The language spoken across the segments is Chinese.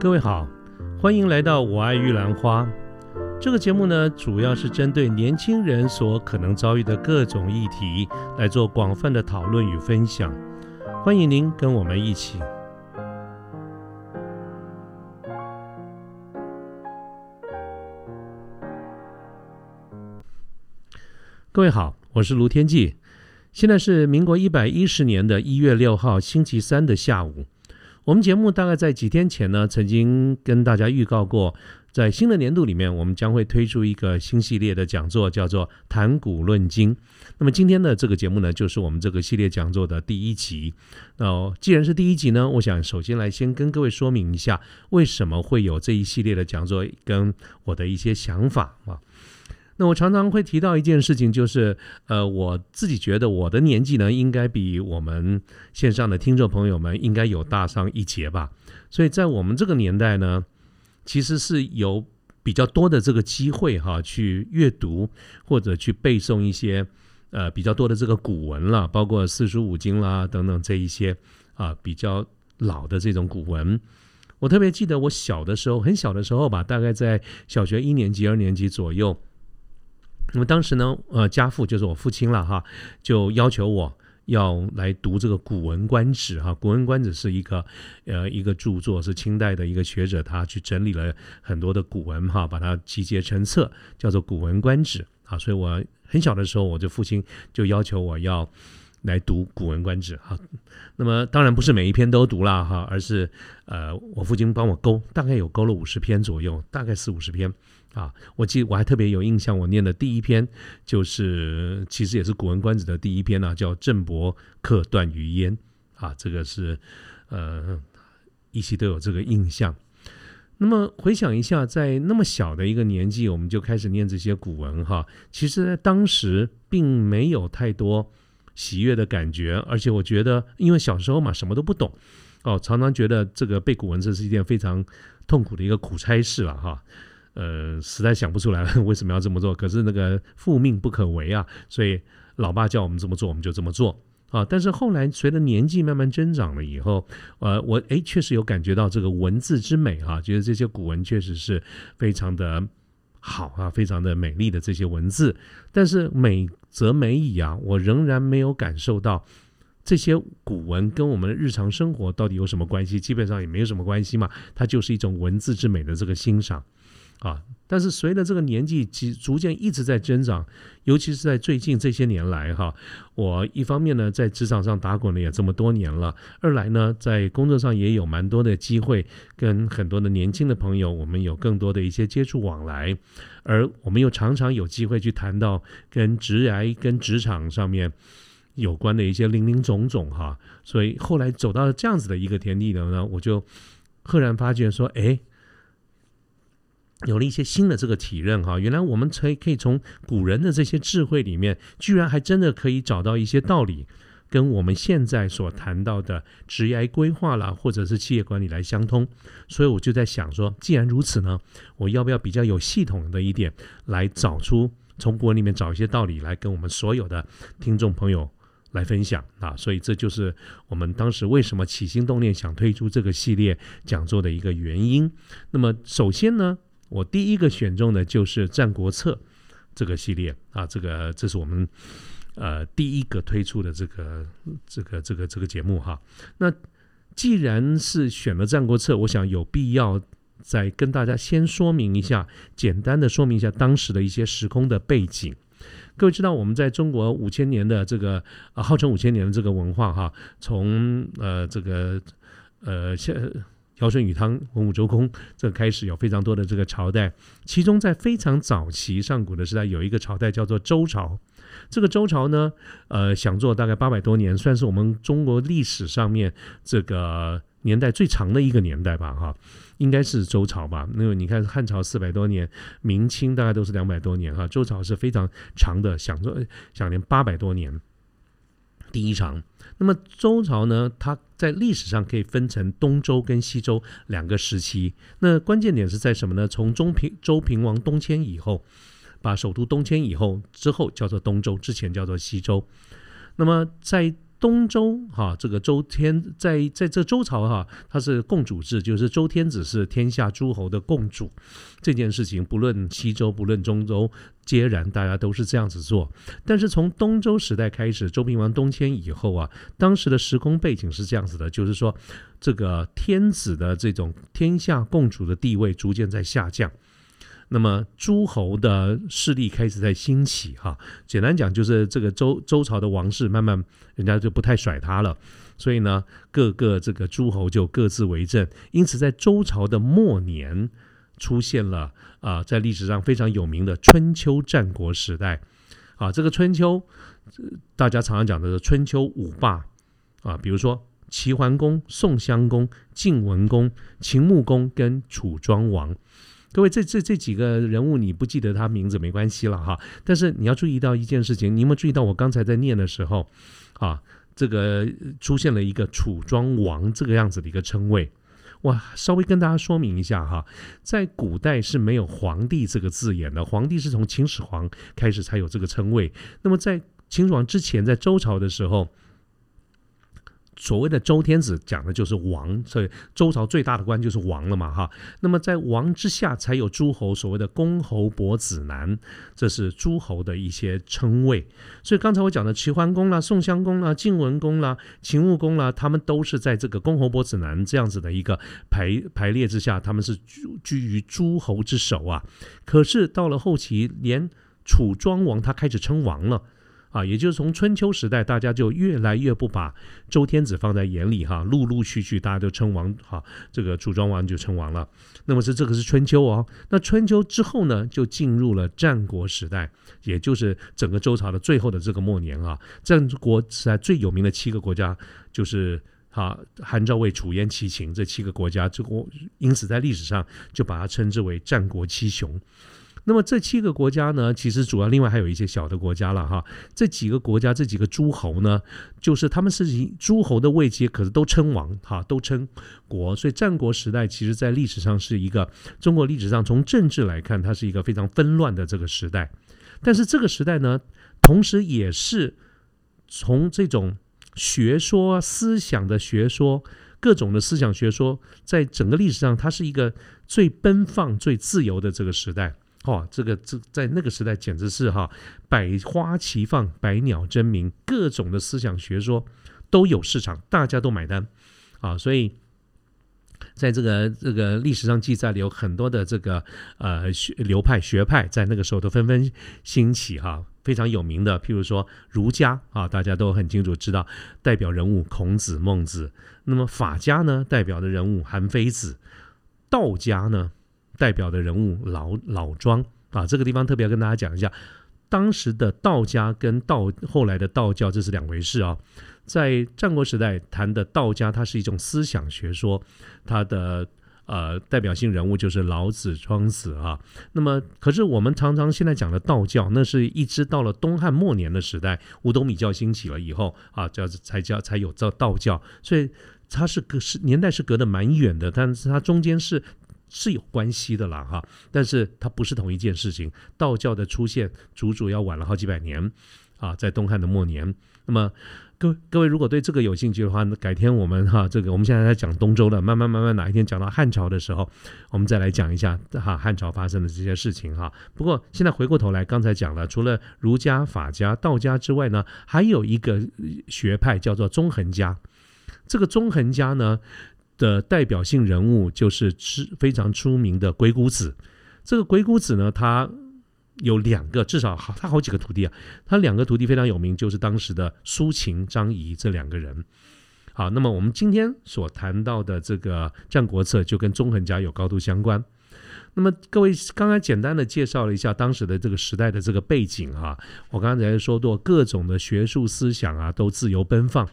各位好，欢迎来到《我爱玉兰花》这个节目呢，主要是针对年轻人所可能遭遇的各种议题来做广泛的讨论与分享。欢迎您跟我们一起。各位好，我是卢天记，现在是民国一百一十年的一月六号星期三的下午。我们节目大概在几天前呢，曾经跟大家预告过，在新的年度里面，我们将会推出一个新系列的讲座，叫做“谈古论今”。那么今天的这个节目呢，就是我们这个系列讲座的第一集。那既然是第一集呢，我想首先来先跟各位说明一下，为什么会有这一系列的讲座，跟我的一些想法啊。那我常常会提到一件事情，就是呃，我自己觉得我的年纪呢，应该比我们线上的听众朋友们应该有大上一截吧。所以在我们这个年代呢，其实是有比较多的这个机会哈，去阅读或者去背诵一些呃比较多的这个古文了，包括四书五经啦等等这一些啊比较老的这种古文。我特别记得我小的时候，很小的时候吧，大概在小学一年级、二年级左右。那么当时呢，呃，家父就是我父亲了哈，就要求我要来读这个《古文观止》哈，《古文观止》是一个呃一个著作，是清代的一个学者他去整理了很多的古文哈，把它集结成册，叫做《古文观止》啊。所以我很小的时候，我的父亲就要求我要来读《古文观止》哈。那么当然不是每一篇都读了哈，而是呃，我父亲帮我勾，大概有勾了五十篇左右，大概四五十篇。啊，我记我还特别有印象，我念的第一篇就是，其实也是《古文观止》的第一篇呢，叫《郑伯克段于鄢》啊，这个是呃，一起都有这个印象。那么回想一下，在那么小的一个年纪，我们就开始念这些古文哈，其实当时并没有太多喜悦的感觉，而且我觉得，因为小时候嘛，什么都不懂哦，常常觉得这个背古文这是一件非常痛苦的一个苦差事了哈。呃，实在想不出来 为什么要这么做。可是那个父命不可违啊，所以老爸叫我们这么做，我们就这么做啊。但是后来随着年纪慢慢增长了以后，呃，我哎确实有感觉到这个文字之美啊，觉得这些古文确实是非常的好啊，非常的美丽的这些文字。但是美则美矣啊，我仍然没有感受到这些古文跟我们的日常生活到底有什么关系？基本上也没有什么关系嘛，它就是一种文字之美的这个欣赏。啊！但是随着这个年纪逐逐渐一直在增长，尤其是在最近这些年来，哈，我一方面呢在职场上打滚了也这么多年了，二来呢在工作上也有蛮多的机会，跟很多的年轻的朋友，我们有更多的一些接触往来，而我们又常常有机会去谈到跟职涯、跟职场上面有关的一些零零总总，哈，所以后来走到这样子的一个田地呢，我就赫然发觉说，哎。有了一些新的这个体认哈，原来我们可以可以从古人的这些智慧里面，居然还真的可以找到一些道理，跟我们现在所谈到的职业规划啦，或者是企业管理来相通。所以我就在想说，既然如此呢，我要不要比较有系统的一点来找出从古文里面找一些道理来跟我们所有的听众朋友来分享啊？所以这就是我们当时为什么起心动念想推出这个系列讲座的一个原因。那么首先呢。我第一个选中的就是《战国策》这个系列啊，这个这是我们呃第一个推出的这个这个这个这个节目哈。那既然是选了《战国策》，我想有必要再跟大家先说明一下，简单的说明一下当时的一些时空的背景。各位知道，我们在中国五千年的这个啊，号称五千年的这个文化哈，从呃这个呃现。尧舜禹汤文武周公，这开始有非常多的这个朝代，其中在非常早期上古的时代，有一个朝代叫做周朝。这个周朝呢，呃，想做大概八百多年，算是我们中国历史上面这个年代最长的一个年代吧，哈，应该是周朝吧。那么你看汉朝四百多年，明清大概都是两百多年，哈，周朝是非常长的，想做想连八百多年。第一场，那么周朝呢？它在历史上可以分成东周跟西周两个时期。那关键点是在什么呢？从中平周平王东迁以后，把首都东迁以后之后叫做东周，之前叫做西周。那么在东周哈，这个周天在在这周朝哈，它是共主制，就是周天子是天下诸侯的共主。这件事情不论西周不论中周，皆然，大家都是这样子做。但是从东周时代开始，周平王东迁以后啊，当时的时空背景是这样子的，就是说这个天子的这种天下共主的地位逐渐在下降。那么诸侯的势力开始在兴起，哈，简单讲就是这个周周朝的王室慢慢人家就不太甩他了，所以呢，各个这个诸侯就各自为政，因此在周朝的末年出现了啊，在历史上非常有名的春秋战国时代，啊，这个春秋大家常常讲的是春秋五霸啊，比如说齐桓公、宋襄公、晋文公、秦穆公跟楚庄王。各位，这这这几个人物你不记得他名字没关系了哈，但是你要注意到一件事情，你有没有注意到我刚才在念的时候，啊，这个出现了一个楚庄王这个样子的一个称谓，哇，稍微跟大家说明一下哈，在古代是没有皇帝这个字眼的，皇帝是从秦始皇开始才有这个称谓，那么在秦始皇之前，在周朝的时候。所谓的周天子讲的就是王，所以周朝最大的官就是王了嘛，哈。那么在王之下才有诸侯，所谓的公侯伯子男，这是诸侯的一些称谓。所以刚才我讲的齐桓公啦、宋襄公啦、晋文公啦、秦穆公啦，他们都是在这个公侯伯子男这样子的一个排排列之下，他们是居居于诸侯之首啊。可是到了后期，连楚庄王他开始称王了。啊，也就是从春秋时代，大家就越来越不把周天子放在眼里哈，陆陆续续大家都称王哈，这个楚庄王就称王了。那么是这个是春秋哦，那春秋之后呢，就进入了战国时代，也就是整个周朝的最后的这个末年啊。战国时代最有名的七个国家就是哈韩赵魏楚燕齐秦这七个国家，这国因此在历史上就把它称之为战国七雄。那么这七个国家呢，其实主要另外还有一些小的国家了哈。这几个国家，这几个诸侯呢，就是他们是以诸侯的位阶，可是都称王哈，都称国。所以战国时代，其实在历史上是一个中国历史上从政治来看，它是一个非常纷乱的这个时代。但是这个时代呢，同时也是从这种学说、思想的学说、各种的思想学说，在整个历史上，它是一个最奔放、最自由的这个时代。哦，这个这在那个时代简直是哈，百花齐放，百鸟争鸣，各种的思想学说都有市场，大家都买单啊！所以，在这个这个历史上记载里，有很多的这个呃学流派学派，在那个时候都纷纷兴起哈。非常有名的，譬如说儒家啊，大家都很清楚知道代表人物孔子、孟子。那么法家呢，代表的人物韩非子；道家呢？代表的人物老老庄啊，这个地方特别要跟大家讲一下，当时的道家跟道后来的道教这是两回事啊。在战国时代谈的道家，它是一种思想学说，它的呃代表性人物就是老子、庄子啊。那么，可是我们常常现在讲的道教，那是一直到了东汉末年的时代，五斗米教兴起了以后啊，叫才叫才有这道教，所以它是隔是年代是隔得蛮远的，但是它中间是。是有关系的啦，哈，但是它不是同一件事情。道教的出现，足足要晚了好几百年啊，在东汉的末年。那么，各位各位如果对这个有兴趣的话，改天我们哈，这个我们现在在讲东周了，慢慢慢慢哪一天讲到汉朝的时候，我们再来讲一下哈汉朝发生的这些事情哈。不过现在回过头来，刚才讲了，除了儒家、法家、道家之外呢，还有一个学派叫做纵横家。这个纵横家呢。的代表性人物就是知非常出名的鬼谷子。这个鬼谷子呢，他有两个，至少好他好几个徒弟啊。他两个徒弟非常有名，就是当时的苏秦、张仪这两个人。好，那么我们今天所谈到的这个《战国策》就跟纵横家有高度相关。那么各位刚才简单的介绍了一下当时的这个时代的这个背景哈。我刚才说过，各种的学术思想啊，都自由奔放。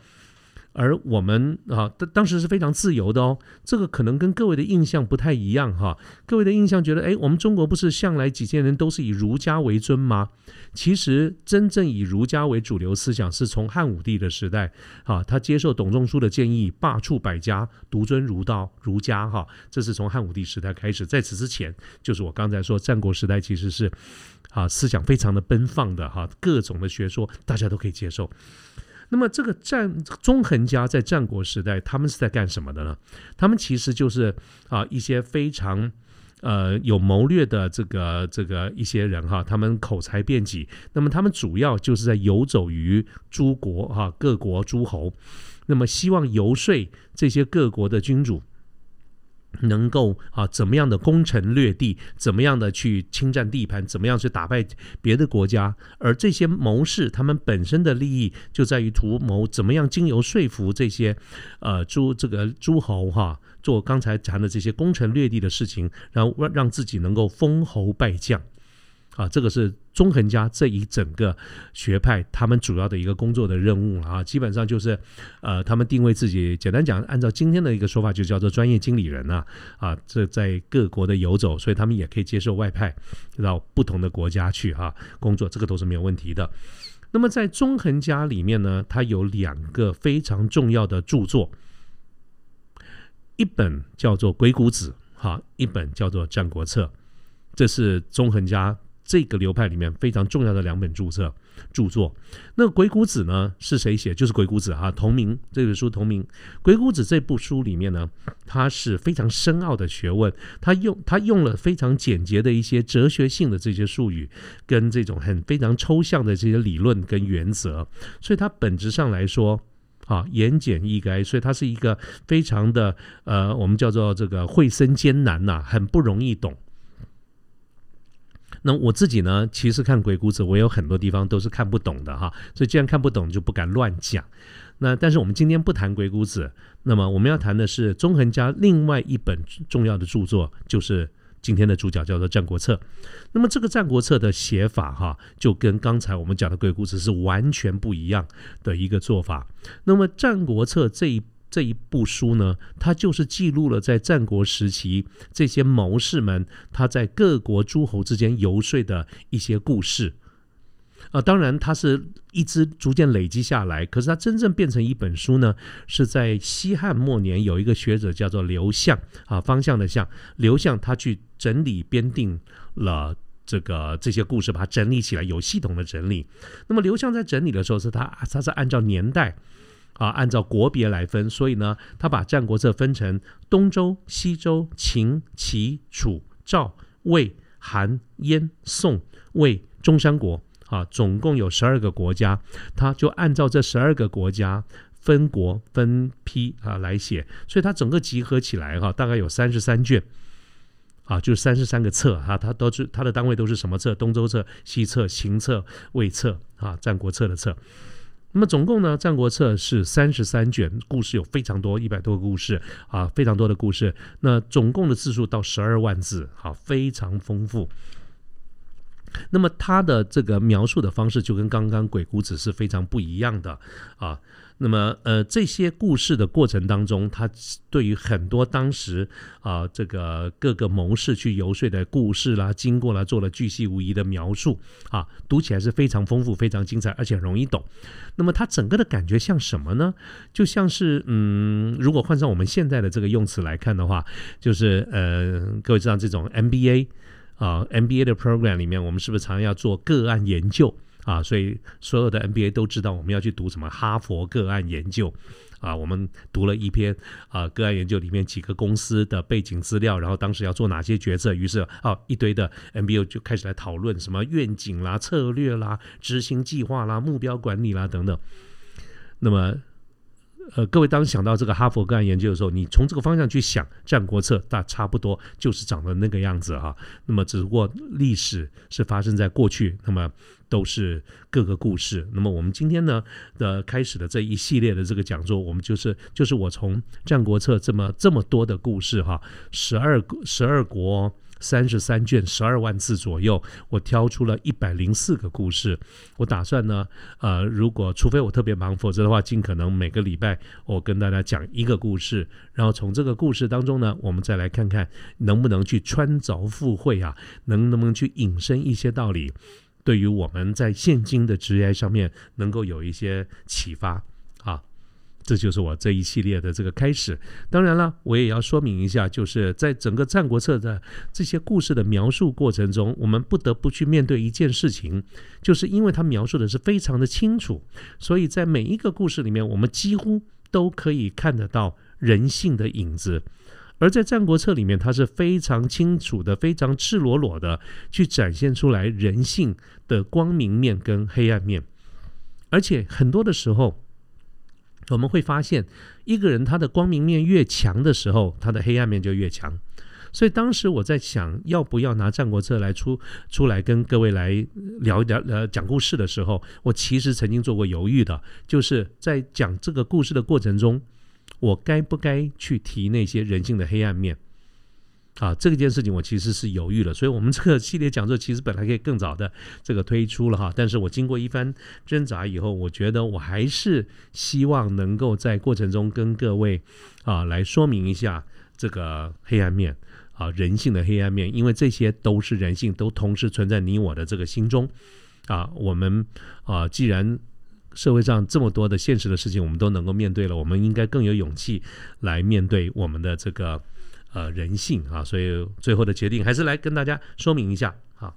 而我们啊，当当时是非常自由的哦。这个可能跟各位的印象不太一样哈。各位的印象觉得，哎，我们中国不是向来几千年都是以儒家为尊吗？其实真正以儒家为主流思想，是从汉武帝的时代啊，他接受董仲舒的建议，罢黜百家，独尊儒道、儒家哈。这是从汉武帝时代开始，在此之前，就是我刚才说战国时代，其实是啊思想非常的奔放的哈，各种的学说大家都可以接受。那么这个战纵横家在战国时代，他们是在干什么的呢？他们其实就是啊一些非常呃有谋略的这个这个一些人哈，他们口才辩己。那么他们主要就是在游走于诸国哈各国诸侯，那么希望游说这些各国的君主。能够啊，怎么样的攻城略地，怎么样的去侵占地盘，怎么样去打败别的国家？而这些谋士，他们本身的利益就在于图谋怎么样经由说服这些呃诸这个诸侯哈，做刚才谈的这些攻城略地的事情，然后让让自己能够封侯拜将。啊，这个是纵横家这一整个学派他们主要的一个工作的任务了啊，基本上就是，呃，他们定位自己，简单讲，按照今天的一个说法，就叫做专业经理人呐，啊，这在各国的游走，所以他们也可以接受外派到不同的国家去啊工作，这个都是没有问题的。那么在纵横家里面呢，它有两个非常重要的著作，一本叫做《鬼谷子》，哈，一本叫做《战国策》，这是纵横家。这个流派里面非常重要的两本著作，著作。那《鬼谷子》呢是谁写？就是《鬼谷子》哈，同名这本书同名。《鬼谷子》这部书里面呢，它是非常深奥的学问，它用它用了非常简洁的一些哲学性的这些术语，跟这种很非常抽象的这些理论跟原则，所以它本质上来说啊，言简意赅，所以它是一个非常的呃，我们叫做这个会深艰难呐，很不容易懂。那我自己呢，其实看《鬼谷子》，我有很多地方都是看不懂的哈，所以既然看不懂，就不敢乱讲。那但是我们今天不谈《鬼谷子》，那么我们要谈的是纵横家另外一本重要的著作，就是今天的主角叫做《战国策》。那么这个《战国策》的写法哈，就跟刚才我们讲的《鬼谷子》是完全不一样的一个做法。那么《战国策》这一这一部书呢，它就是记录了在战国时期这些谋士们他在各国诸侯之间游说的一些故事啊。当然，它是一直逐渐累积下来。可是，它真正变成一本书呢，是在西汉末年有一个学者叫做刘向啊，方向的向刘向，他去整理编定了这个这些故事，把它整理起来，有系统的整理。那么，刘向在整理的时候，是他他是按照年代。啊，按照国别来分，所以呢，他把《战国策》分成东周、西周、秦、齐、楚、赵、魏、韩、燕、宋、魏、中山国。啊，总共有十二个国家，他就按照这十二个国家分国分批啊来写，所以它整个集合起来哈，大概有三十三卷。啊，就是三十三个册哈，它都是它的单位都是什么册？东周册、西册、秦册、魏册啊，《战国策》的册。那么总共呢，《战国策》是三十三卷，故事有非常多，一百多个故事啊，非常多的故事。那总共的字数到十二万字，好，非常丰富。那么它的这个描述的方式就跟刚刚《鬼谷子》是非常不一样的啊。那么呃，这些故事的过程当中，他对于很多当时啊这个各个谋士去游说的故事啦、经过啦，做了巨细无遗的描述啊，读起来是非常丰富、非常精彩，而且容易懂。那么它整个的感觉像什么呢？就像是嗯，如果换上我们现在的这个用词来看的话，就是呃，各位知道这种 MBA。啊，MBA 的 program 里面，我们是不是常常要做个案研究啊？所以所有的 NBA 都知道我们要去读什么哈佛个案研究啊。我们读了一篇啊个案研究里面几个公司的背景资料，然后当时要做哪些决策，于是啊一堆的 MBA 就开始来讨论什么愿景啦、策略啦、执行计划啦、目标管理啦等等。那么。呃，各位当想到这个哈佛个案研究的时候，你从这个方向去想《战国策》，大差不多就是长得那个样子哈。那么只不过历史是发生在过去，那么都是各个故事。那么我们今天呢的开始的这一系列的这个讲座，我们就是就是我从《战国策》这么这么多的故事哈，十二十二国。三十三卷，十二万字左右，我挑出了一百零四个故事。我打算呢，呃，如果除非我特别忙，否则的话，尽可能每个礼拜我跟大家讲一个故事，然后从这个故事当中呢，我们再来看看能不能去穿凿附会啊，能能不能去引申一些道理，对于我们在现今的职业上面能够有一些启发。这就是我这一系列的这个开始。当然了，我也要说明一下，就是在整个《战国策》的这些故事的描述过程中，我们不得不去面对一件事情，就是因为它描述的是非常的清楚，所以在每一个故事里面，我们几乎都可以看得到人性的影子。而在《战国策》里面，它是非常清楚的、非常赤裸裸的去展现出来人性的光明面跟黑暗面，而且很多的时候。我们会发现，一个人他的光明面越强的时候，他的黑暗面就越强。所以当时我在想，要不要拿《战国策》来出出来跟各位来聊一聊呃讲故事的时候，我其实曾经做过犹豫的，就是在讲这个故事的过程中，我该不该去提那些人性的黑暗面。啊，这件事情我其实是犹豫了，所以我们这个系列讲座其实本来可以更早的这个推出了哈，但是我经过一番挣扎以后，我觉得我还是希望能够在过程中跟各位啊来说明一下这个黑暗面啊人性的黑暗面，因为这些都是人性，都同时存在你我的这个心中啊。我们啊，既然社会上这么多的现实的事情我们都能够面对了，我们应该更有勇气来面对我们的这个。呃，人性啊，所以最后的决定还是来跟大家说明一下啊。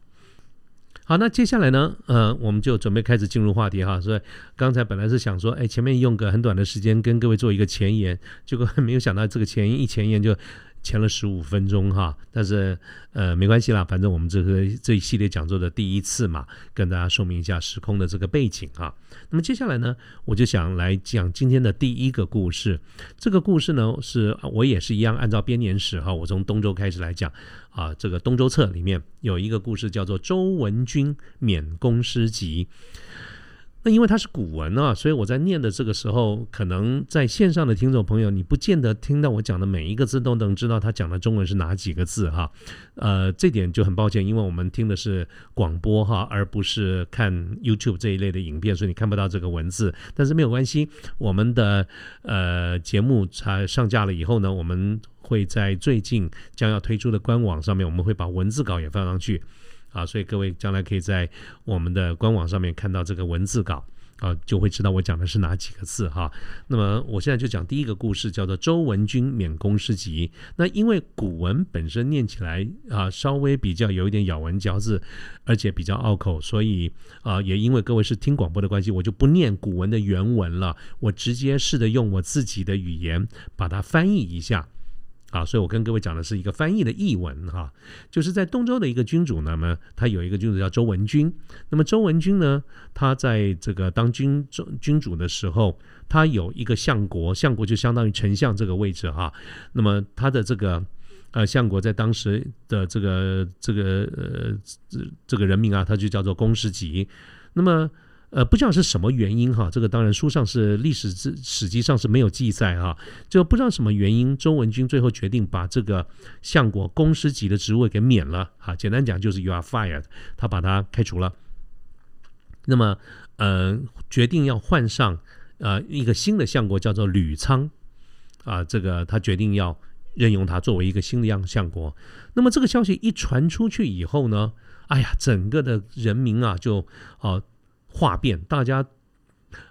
好，那接下来呢，呃，我们就准备开始进入话题哈。所以刚才本来是想说，哎，前面用个很短的时间跟各位做一个前言，结果没有想到这个前言一前言就。前了十五分钟哈，但是呃没关系啦，反正我们这个这一系列讲座的第一次嘛，跟大家说明一下时空的这个背景哈。那么接下来呢，我就想来讲今天的第一个故事。这个故事呢，是我也是一样按照编年史哈，我从东周开始来讲啊。这个东周策里面有一个故事叫做周文君免公师集。那因为它是古文啊，所以我在念的这个时候，可能在线上的听众朋友，你不见得听到我讲的每一个字都能知道他讲的中文是哪几个字哈。呃，这点就很抱歉，因为我们听的是广播哈，而不是看 YouTube 这一类的影片，所以你看不到这个文字。但是没有关系，我们的呃节目才上架了以后呢，我们会在最近将要推出的官网上面，我们会把文字稿也放上去。啊，所以各位将来可以在我们的官网上面看到这个文字稿啊，就会知道我讲的是哪几个字哈。那么我现在就讲第一个故事，叫做周文君免公师集。那因为古文本身念起来啊，稍微比较有一点咬文嚼字，而且比较拗口，所以啊，也因为各位是听广播的关系，我就不念古文的原文了，我直接试着用我自己的语言把它翻译一下。啊，所以我跟各位讲的是一个翻译的译文哈，就是在东周的一个君主，那么他有一个君主叫周文君，那么周文君呢，他在这个当君君主的时候，他有一个相国，相国就相当于丞相这个位置哈，那么他的这个呃相国在当时的这个这个呃这个人名啊，他就叫做公师吉，那么。呃，不知道是什么原因哈，这个当然书上是历史史史记上是没有记载哈，就不知道什么原因，周文君最后决定把这个相国公师级的职位给免了哈，简单讲就是 you are fired，他把他开除了。那么，呃，决定要换上呃一个新的相国叫做吕仓啊，这个他决定要任用他作为一个新的样相国。那么这个消息一传出去以后呢，哎呀，整个的人民啊就啊。话变，大家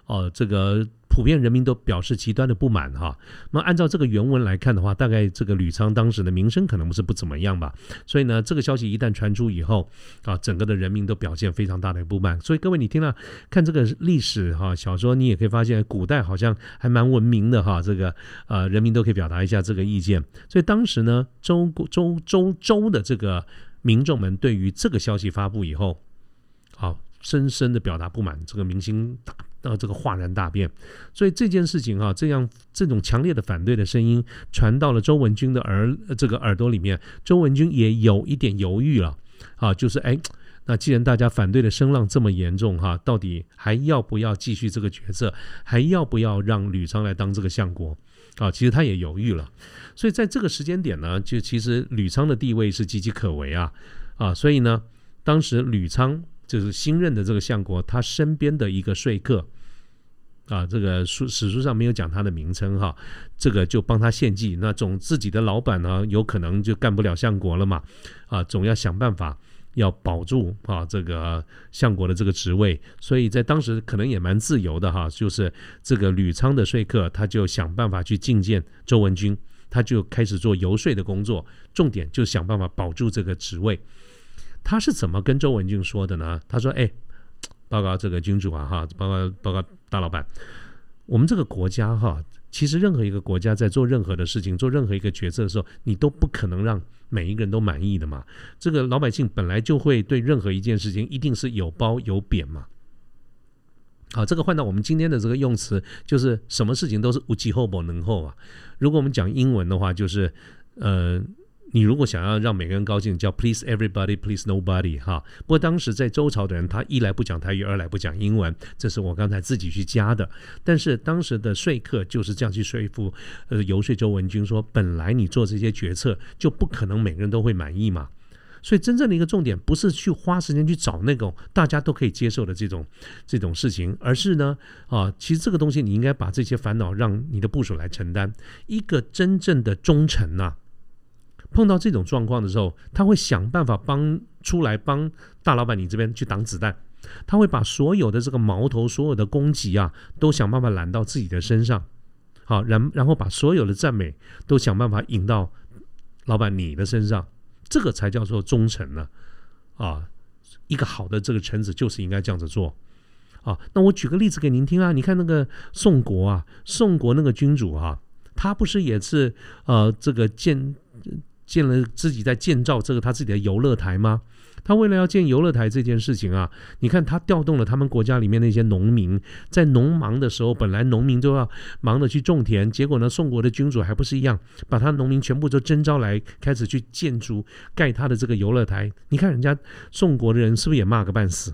哦，这个普遍人民都表示极端的不满哈。那么按照这个原文来看的话，大概这个吕仓当时的名声可能不是不怎么样吧。所以呢，这个消息一旦传出以后啊，整个的人民都表现非常大的不满。所以各位，你听了看这个历史哈小说，你也可以发现，古代好像还蛮文明的哈。这个呃，人民都可以表达一下这个意见。所以当时呢，周周周周的这个民众们对于这个消息发布以后，好。深深的表达不满，这个明星大呃这个哗然大变，所以这件事情哈，这样这种强烈的反对的声音传到了周文君的耳这个耳朵里面，周文君也有一点犹豫了啊，就是哎，那既然大家反对的声浪这么严重哈，到底还要不要继续这个角色，还要不要让吕昌来当这个相国啊？其实他也犹豫了，所以在这个时间点呢，就其实吕昌的地位是岌岌可危啊啊，所以呢，当时吕昌。就是新任的这个相国，他身边的一个说客啊，这个书史书上没有讲他的名称哈，这个就帮他献计。那总自己的老板呢，有可能就干不了相国了嘛，啊，总要想办法要保住啊这个相国的这个职位，所以在当时可能也蛮自由的哈，就是这个吕仓的说客，他就想办法去觐见周文君，他就开始做游说的工作，重点就想办法保住这个职位。他是怎么跟周文俊说的呢？他说：“哎，报告这个君主啊，哈，报告报告大老板，我们这个国家哈，其实任何一个国家在做任何的事情、做任何一个决策的时候，你都不可能让。”每一个人都满意的嘛？这个老百姓本来就会对任何一件事情一定是有褒有贬嘛。好，这个换到我们今天的这个用词，就是什么事情都是无其厚不能厚啊。如果我们讲英文的话，就是呃。你如果想要让每个人高兴，叫 please everybody, please nobody，哈。不过当时在周朝的人，他一来不讲台语，二来不讲英文，这是我刚才自己去加的。但是当时的说客就是这样去说服，呃，游说周文君说，本来你做这些决策就不可能每个人都会满意嘛。所以真正的一个重点不是去花时间去找那种大家都可以接受的这种这种事情，而是呢，啊，其实这个东西你应该把这些烦恼让你的部署来承担。一个真正的忠臣呐。碰到这种状况的时候，他会想办法帮出来帮大老板你这边去挡子弹，他会把所有的这个矛头、所有的攻击啊，都想办法揽到自己的身上，好，然然后把所有的赞美都想办法引到老板你的身上，这个才叫做忠诚呢，啊，一个好的这个臣子就是应该这样子做，啊，那我举个例子给您听啊，你看那个宋国啊，宋国那个君主啊，他不是也是呃这个建。建了自己在建造这个他自己的游乐台吗？他为了要建游乐台这件事情啊，你看他调动了他们国家里面那些农民，在农忙的时候，本来农民都要忙着去种田，结果呢，宋国的君主还不是一样，把他农民全部都征召来，开始去建筑盖他的这个游乐台。你看人家宋国的人是不是也骂个半死？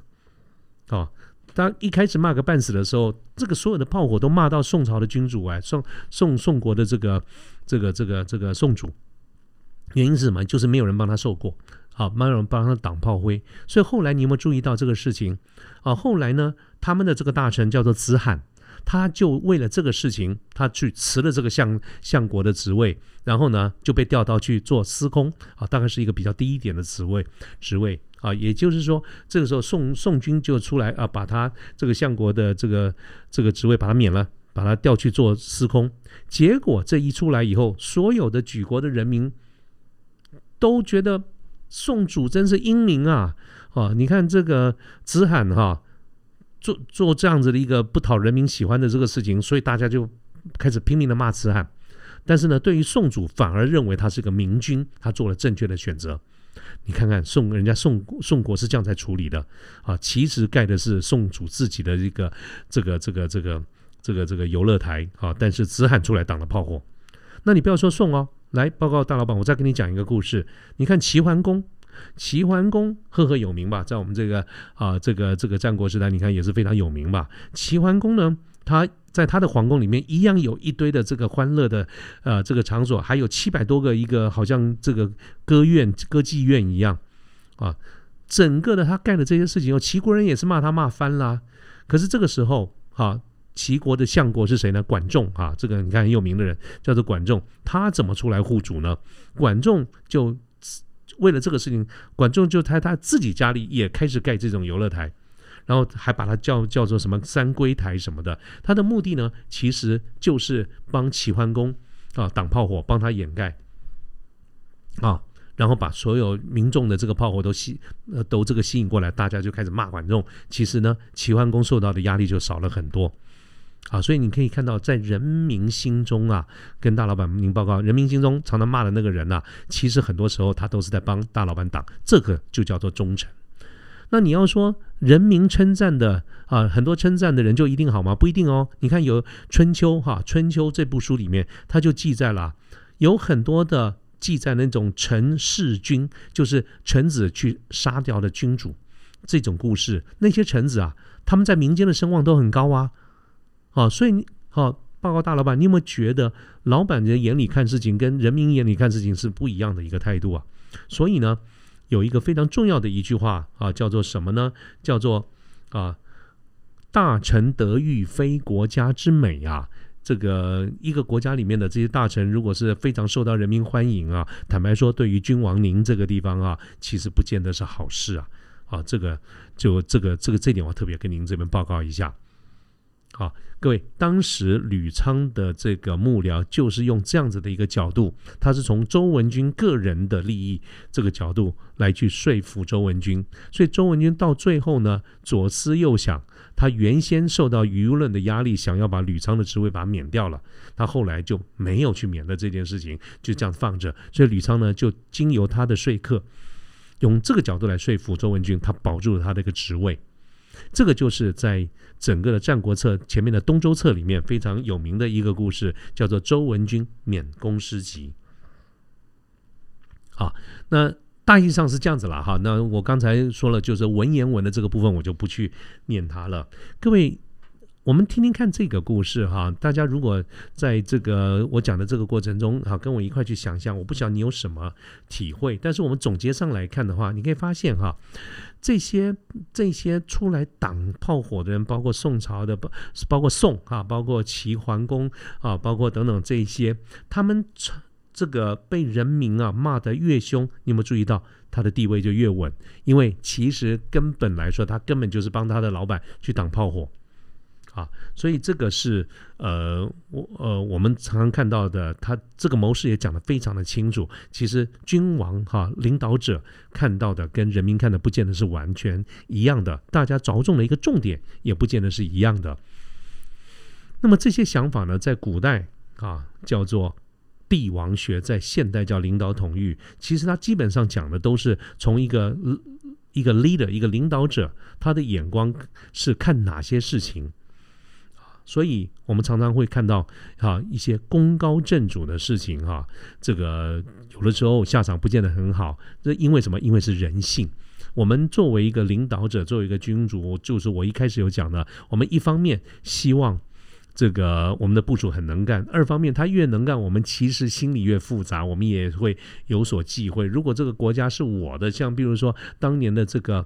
哦，当一开始骂个半死的时候，这个所有的炮火都骂到宋朝的君主哎，宋宋宋国的这个这个这个这个宋主。原因是什么？就是没有人帮他受过，好，没有人帮他挡炮灰。所以后来你有没有注意到这个事情？啊，后来呢，他们的这个大臣叫做子罕，他就为了这个事情，他去辞了这个相相国的职位，然后呢就被调到去做司空，啊，大概是一个比较低一点的职位，职位啊，也就是说，这个时候宋宋军就出来啊，把他这个相国的这个这个职位把他免了，把他调去做司空。结果这一出来以后，所有的举国的人民。都觉得宋主真是英明啊！哦，你看这个子罕哈，做做这样子的一个不讨人民喜欢的这个事情，所以大家就开始拼命的骂子罕。但是呢，对于宋主反而认为他是个明君，他做了正确的选择。你看看宋人家宋宋国是这样在处理的啊，其实盖的是宋主自己的一个这个这个这个这个这个游乐台啊，但是子罕出来挡了炮火。那你不要说宋哦。来报告大老板，我再跟你讲一个故事。你看齐桓公，齐桓公赫赫有名吧？在我们这个啊，这个这个战国时代，你看也是非常有名吧？齐桓公呢，他在他的皇宫里面一样有一堆的这个欢乐的呃这个场所，还有七百多个一个好像这个歌院歌妓院一样啊。整个的他干的这些事情，齐国人也是骂他骂翻了。可是这个时候啊。齐国的相国是谁呢？管仲啊，这个你看很有名的人，叫做管仲。他怎么出来护主呢？管仲就为了这个事情，管仲就在他自己家里也开始盖这种游乐台，然后还把它叫叫做什么三龟台什么的。他的目的呢，其实就是帮齐桓公啊挡炮火，帮他掩盖啊，然后把所有民众的这个炮火都吸都这个吸引过来，大家就开始骂管仲。其实呢，齐桓公受到的压力就少了很多。啊，所以你可以看到，在人民心中啊，跟大老板您报告，人民心中常常骂的那个人呐，其实很多时候他都是在帮大老板挡，这个就叫做忠诚。那你要说人民称赞的啊，很多称赞的人就一定好吗？不一定哦。你看有《春秋》哈，《春秋》这部书里面，他就记载了有很多的记载那种臣弑君，就是臣子去杀掉的君主这种故事。那些臣子啊，他们在民间的声望都很高啊。啊，所以你好，报告大老板，你有没有觉得老板的眼里看事情跟人民眼里看事情是不一样的一个态度啊？所以呢，有一个非常重要的一句话啊，叫做什么呢？叫做啊，大臣得遇非国家之美啊，这个一个国家里面的这些大臣，如果是非常受到人民欢迎啊，坦白说，对于君王您这个地方啊，其实不见得是好事啊。啊，这个就这个这个这点，我特别跟您这边报告一下。好，各位，当时吕昌的这个幕僚就是用这样子的一个角度，他是从周文君个人的利益这个角度来去说服周文君，所以周文君到最后呢，左思右想，他原先受到舆论的压力，想要把吕昌的职位把他免掉了，他后来就没有去免的这件事情，就这样放着，所以吕昌呢，就经由他的说客，用这个角度来说服周文君，他保住了他的一个职位。这个就是在整个的《战国策》前面的《东周策》里面非常有名的一个故事，叫做周文君免公师籍。好，那大意上是这样子了哈。那我刚才说了，就是文言文的这个部分，我就不去念它了。各位，我们听听看这个故事哈。大家如果在这个我讲的这个过程中，哈，跟我一块去想象，我不晓得你有什么体会。但是我们总结上来看的话，你可以发现哈。这些这些出来挡炮火的人，包括宋朝的，包包括宋啊，包括齐桓公啊，包括等等这些，他们这个被人民啊骂得越凶，你有没有注意到他的地位就越稳？因为其实根本来说，他根本就是帮他的老板去挡炮火。啊，所以这个是呃，我呃，我们常常看到的，他这个谋士也讲得非常的清楚。其实君王哈领导者看到的跟人民看的不见得是完全一样的，大家着重的一个重点也不见得是一样的。那么这些想法呢，在古代啊叫做帝王学，在现代叫领导统御。其实它基本上讲的都是从一个一个 leader 一个领导者他的眼光是看哪些事情。所以，我们常常会看到哈一些功高震主的事情哈，这个有的时候下场不见得很好。这因为什么？因为是人性。我们作为一个领导者，作为一个君主，就是我一开始有讲的，我们一方面希望。这个我们的部署很能干，二方面他越能干，我们其实心里越复杂，我们也会有所忌讳。如果这个国家是我的，像比如说当年的这个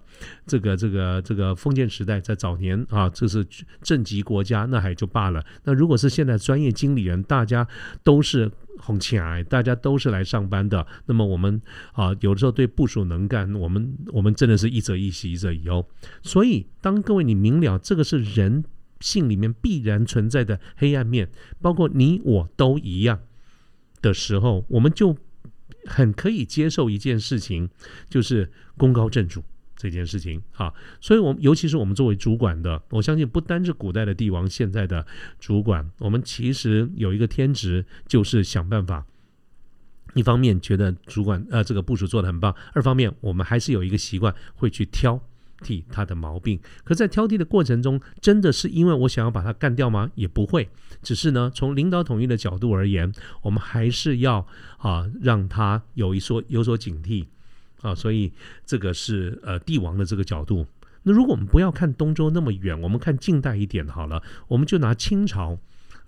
这个这个这个封建时代，在早年啊，这是正极国家，那还就罢了。那如果是现在专业经理人，大家都是红起来，大家都是来上班的，那么我们啊，有的时候对部署能干，我们我们真的是一则一喜，一则一忧。所以，当各位你明了这个是人。性里面必然存在的黑暗面，包括你我都一样的时候，我们就很可以接受一件事情，就是功高震主这件事情啊。所以，我们尤其是我们作为主管的，我相信不单是古代的帝王，现在的主管，我们其实有一个天职，就是想办法。一方面觉得主管呃这个部署做的很棒，二方面我们还是有一个习惯会去挑。替他的毛病，可在挑剔的过程中，真的是因为我想要把他干掉吗？也不会，只是呢，从领导统一的角度而言，我们还是要啊，让他有一说有所警惕啊，所以这个是呃帝王的这个角度。那如果我们不要看东周那么远，我们看近代一点好了，我们就拿清朝。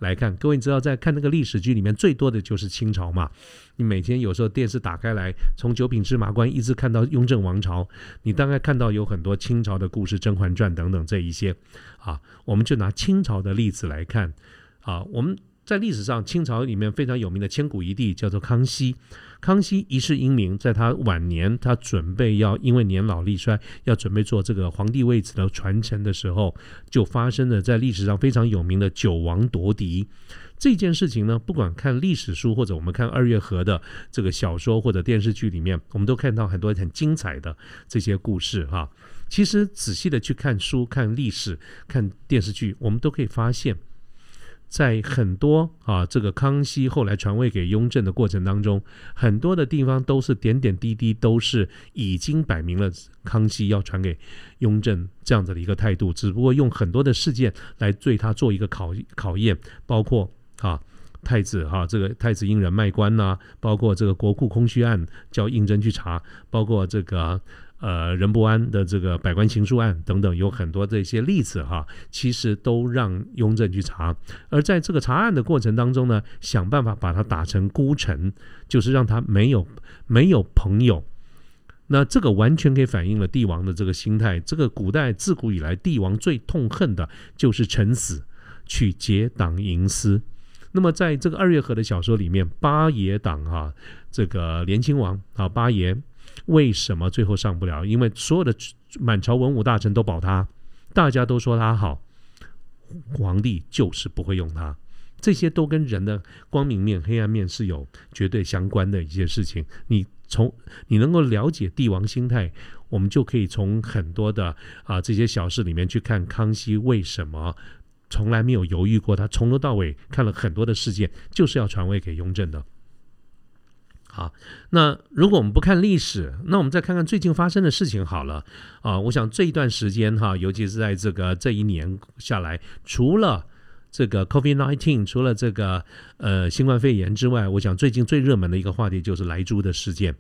来看，各位你知道在看那个历史剧里面最多的就是清朝嘛？你每天有时候电视打开来，从九品芝麻官一直看到雍正王朝，你大概看到有很多清朝的故事，《甄嬛传》等等这一些啊。我们就拿清朝的例子来看啊，我们。在历史上，清朝里面非常有名的千古一帝叫做康熙。康熙一世英明，在他晚年，他准备要因为年老力衰，要准备做这个皇帝位子的传承的时候，就发生了在历史上非常有名的九王夺嫡这件事情呢。不管看历史书或者我们看二月河的这个小说或者电视剧里面，我们都看到很多很精彩的这些故事哈。其实仔细的去看书、看历史、看电视剧，我们都可以发现。在很多啊，这个康熙后来传位给雍正的过程当中，很多的地方都是点点滴滴都是已经摆明了康熙要传给雍正这样子的一个态度，只不过用很多的事件来对他做一个考考验，包括啊太子哈这个太子因人卖官呐，包括这个国库空虚案叫胤禛去查，包括这个。呃，任伯安的这个百官情书案等等，有很多这些例子哈，其实都让雍正去查。而在这个查案的过程当中呢，想办法把他打成孤臣，就是让他没有没有朋友。那这个完全可以反映了帝王的这个心态。这个古代自古以来，帝王最痛恨的就是臣死，去结党营私。那么在这个二月河的小说里面，八爷党啊，这个连亲王啊，八爷为什么最后上不了？因为所有的满朝文武大臣都保他，大家都说他好，皇帝就是不会用他。这些都跟人的光明面、黑暗面是有绝对相关的一些事情。你从你能够了解帝王心态，我们就可以从很多的啊这些小事里面去看康熙为什么从来没有犹豫过，他从头到尾看了很多的事件，就是要传位给雍正的。好，那如果我们不看历史，那我们再看看最近发生的事情好了。啊，我想这一段时间哈，尤其是在这个这一年下来，除了这个 COVID nineteen，除了这个呃新冠肺炎之外，我想最近最热门的一个话题就是莱猪的事件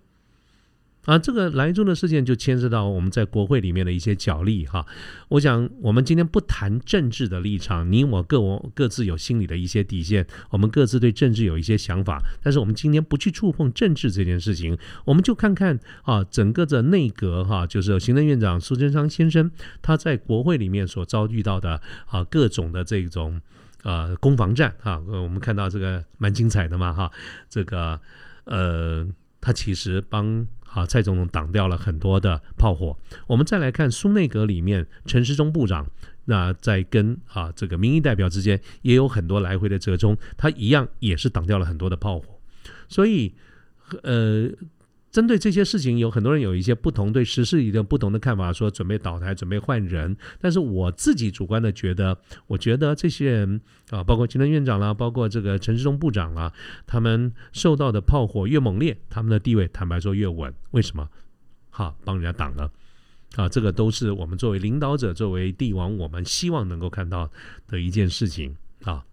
啊。这个莱州的事件就牵涉到我们在国会里面的一些角力哈。我想我们今天不谈政治的立场，你我各我各自有心里的一些底线，我们各自对政治有一些想法，但是我们今天不去触碰政治这件事情，我们就看看啊整个的内阁哈，就是行政院长苏贞昌先生他在国会里面所遭遇到的啊各种的这种。呃，攻防战哈，我们看到这个蛮精彩的嘛哈，这个呃，他其实帮啊蔡总统挡掉了很多的炮火。我们再来看苏内阁里面陈时中部长，那在跟啊这个民意代表之间也有很多来回的折中，他一样也是挡掉了很多的炮火。所以呃。针对这些事情，有很多人有一些不同对时事里的不同的看法，说准备倒台、准备换人。但是我自己主观的觉得，我觉得这些人啊，包括行政院长啦，包括这个陈世忠部长啦，他们受到的炮火越猛烈，他们的地位坦白说越稳。为什么？哈，帮人家挡了啊！这个都是我们作为领导者、作为帝王，我们希望能够看到的一件事情啊。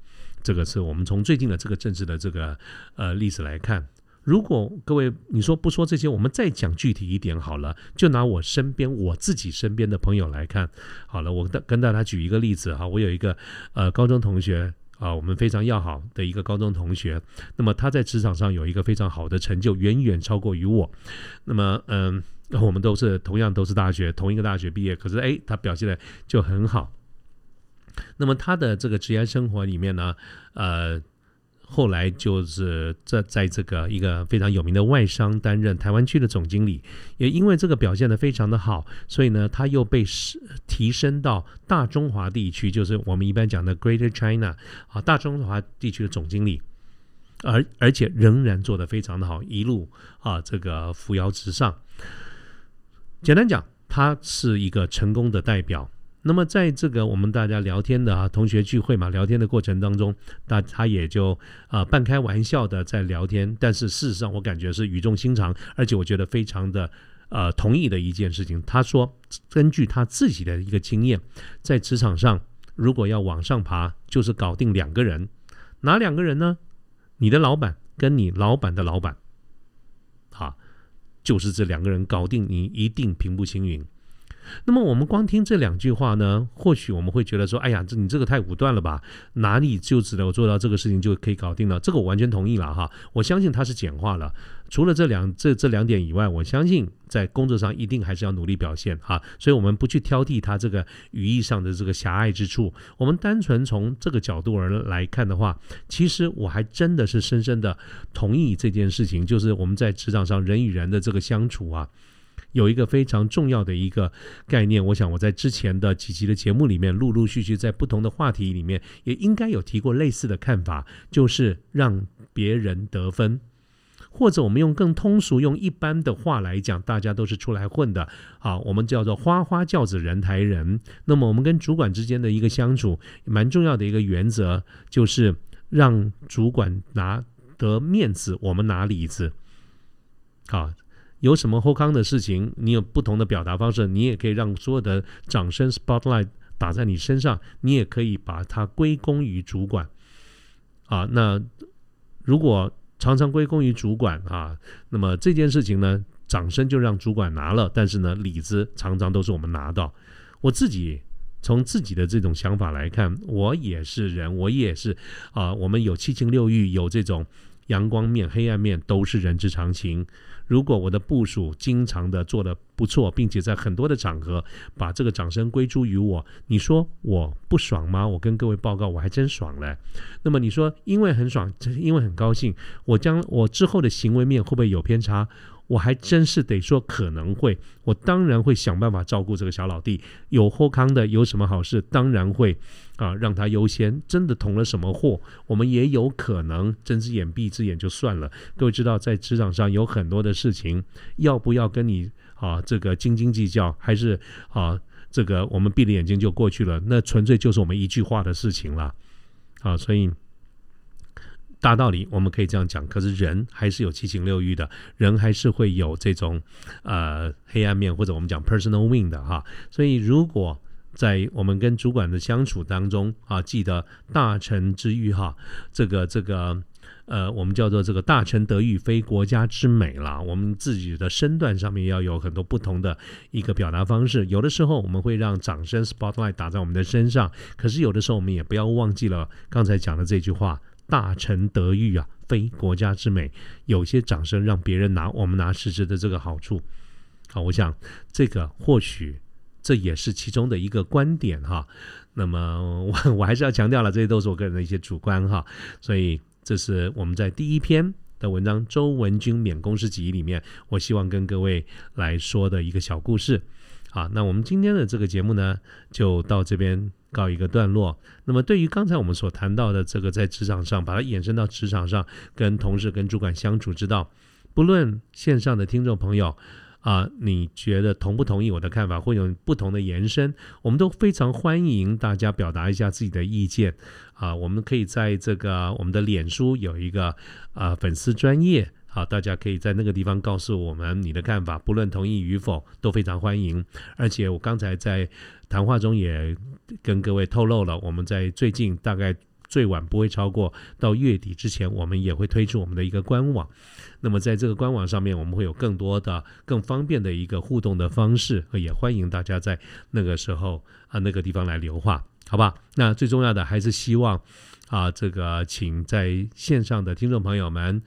这个是我们从最近的这个政治的这个呃例子来看。如果各位你说不说这些，我们再讲具体一点好了。就拿我身边我自己身边的朋友来看，好了，我跟大家举一个例子哈。我有一个呃高中同学啊，我们非常要好的一个高中同学。那么他在职场上有一个非常好的成就，远远超过于我。那么嗯，我们都是同样都是大学同一个大学毕业，可是哎，他表现的就很好。那么他的这个职业生活里面呢，呃。后来就是在在这个一个非常有名的外商担任台湾区的总经理，也因为这个表现的非常的好，所以呢，他又被提升到大中华地区，就是我们一般讲的 Greater China 啊，大中华地区的总经理，而而且仍然做得非常的好，一路啊这个扶摇直上。简单讲，他是一个成功的代表。那么，在这个我们大家聊天的啊同学聚会嘛，聊天的过程当中，那他也就啊半开玩笑的在聊天，但是事实上我感觉是语重心长，而且我觉得非常的呃同意的一件事情。他说，根据他自己的一个经验，在职场上如果要往上爬，就是搞定两个人，哪两个人呢？你的老板跟你老板的老板，好，就是这两个人搞定，你一定平步青云。那么我们光听这两句话呢，或许我们会觉得说，哎呀，这你这个太武断了吧？哪里就只能做到这个事情就可以搞定了？这个我完全同意了哈。我相信他是简化了。除了这两这这两点以外，我相信在工作上一定还是要努力表现哈。所以我们不去挑剔他这个语义上的这个狭隘之处。我们单纯从这个角度而来看的话，其实我还真的是深深的同意这件事情，就是我们在职场上人与人的这个相处啊。有一个非常重要的一个概念，我想我在之前的几集的节目里面，陆陆续续在不同的话题里面，也应该有提过类似的看法，就是让别人得分，或者我们用更通俗、用一般的话来讲，大家都是出来混的好，我们叫做花花轿子人抬人。那么我们跟主管之间的一个相处，蛮重要的一个原则，就是让主管拿得面子，我们拿里子，好。有什么后康的事情，你有不同的表达方式，你也可以让所有的掌声 spotlight 打在你身上，你也可以把它归功于主管。啊，那如果常常归功于主管啊，那么这件事情呢，掌声就让主管拿了，但是呢，里子常常都是我们拿到。我自己从自己的这种想法来看，我也是人，我也是啊，我们有七情六欲，有这种。阳光面、黑暗面都是人之常情。如果我的部署经常的做的不错，并且在很多的场合把这个掌声归诸于我，你说我不爽吗？我跟各位报告，我还真爽嘞。那么你说因为很爽，因为很高兴，我将我之后的行为面会不会有偏差？我还真是得说可能会，我当然会想办法照顾这个小老弟，有后康的有什么好事，当然会啊让他优先。真的捅了什么祸，我们也有可能睁只眼闭只眼就算了。各位知道，在职场上有很多的事情，要不要跟你啊这个斤斤计较，还是啊这个我们闭着眼睛就过去了？那纯粹就是我们一句话的事情了啊，所以。大道理我们可以这样讲，可是人还是有七情六欲的，人还是会有这种呃黑暗面，或者我们讲 personal win 的哈。所以如果在我们跟主管的相处当中啊，记得大臣之欲哈，这个这个呃，我们叫做这个大臣得欲非国家之美啦。我们自己的身段上面要有很多不同的一个表达方式。有的时候我们会让掌声 spotlight 打在我们的身上，可是有的时候我们也不要忘记了刚才讲的这句话。大臣得遇啊，非国家之美。有些掌声让别人拿，我们拿实质的这个好处。好，我想这个或许这也是其中的一个观点哈。那么 我我还是要强调了，这些都是我个人的一些主观哈。所以这是我们在第一篇的文章《周文君免公司集》里面，我希望跟各位来说的一个小故事。好，那我们今天的这个节目呢，就到这边告一个段落。那么，对于刚才我们所谈到的这个在职场上，把它延伸到职场上，跟同事、跟主管相处之道，不论线上的听众朋友啊，你觉得同不同意我的看法，会有不同的延伸，我们都非常欢迎大家表达一下自己的意见啊。我们可以在这个我们的脸书有一个啊粉丝专业。好，大家可以在那个地方告诉我们你的看法，不论同意与否都非常欢迎。而且我刚才在谈话中也跟各位透露了，我们在最近大概最晚不会超过到月底之前，我们也会推出我们的一个官网。那么在这个官网上面，我们会有更多的、更方便的一个互动的方式，也欢迎大家在那个时候啊那个地方来留话，好吧？那最重要的还是希望啊，这个请在线上的听众朋友们。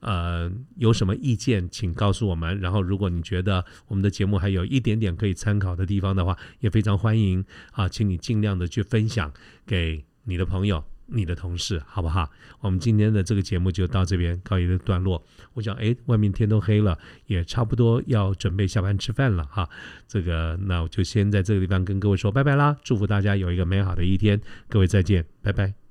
呃，有什么意见，请告诉我们。然后，如果你觉得我们的节目还有一点点可以参考的地方的话，也非常欢迎啊，请你尽量的去分享给你的朋友、你的同事，好不好？我们今天的这个节目就到这边告一个段落。我想，哎，外面天都黑了，也差不多要准备下班吃饭了哈。这个，那我就先在这个地方跟各位说拜拜啦，祝福大家有一个美好的一天，各位再见，拜拜。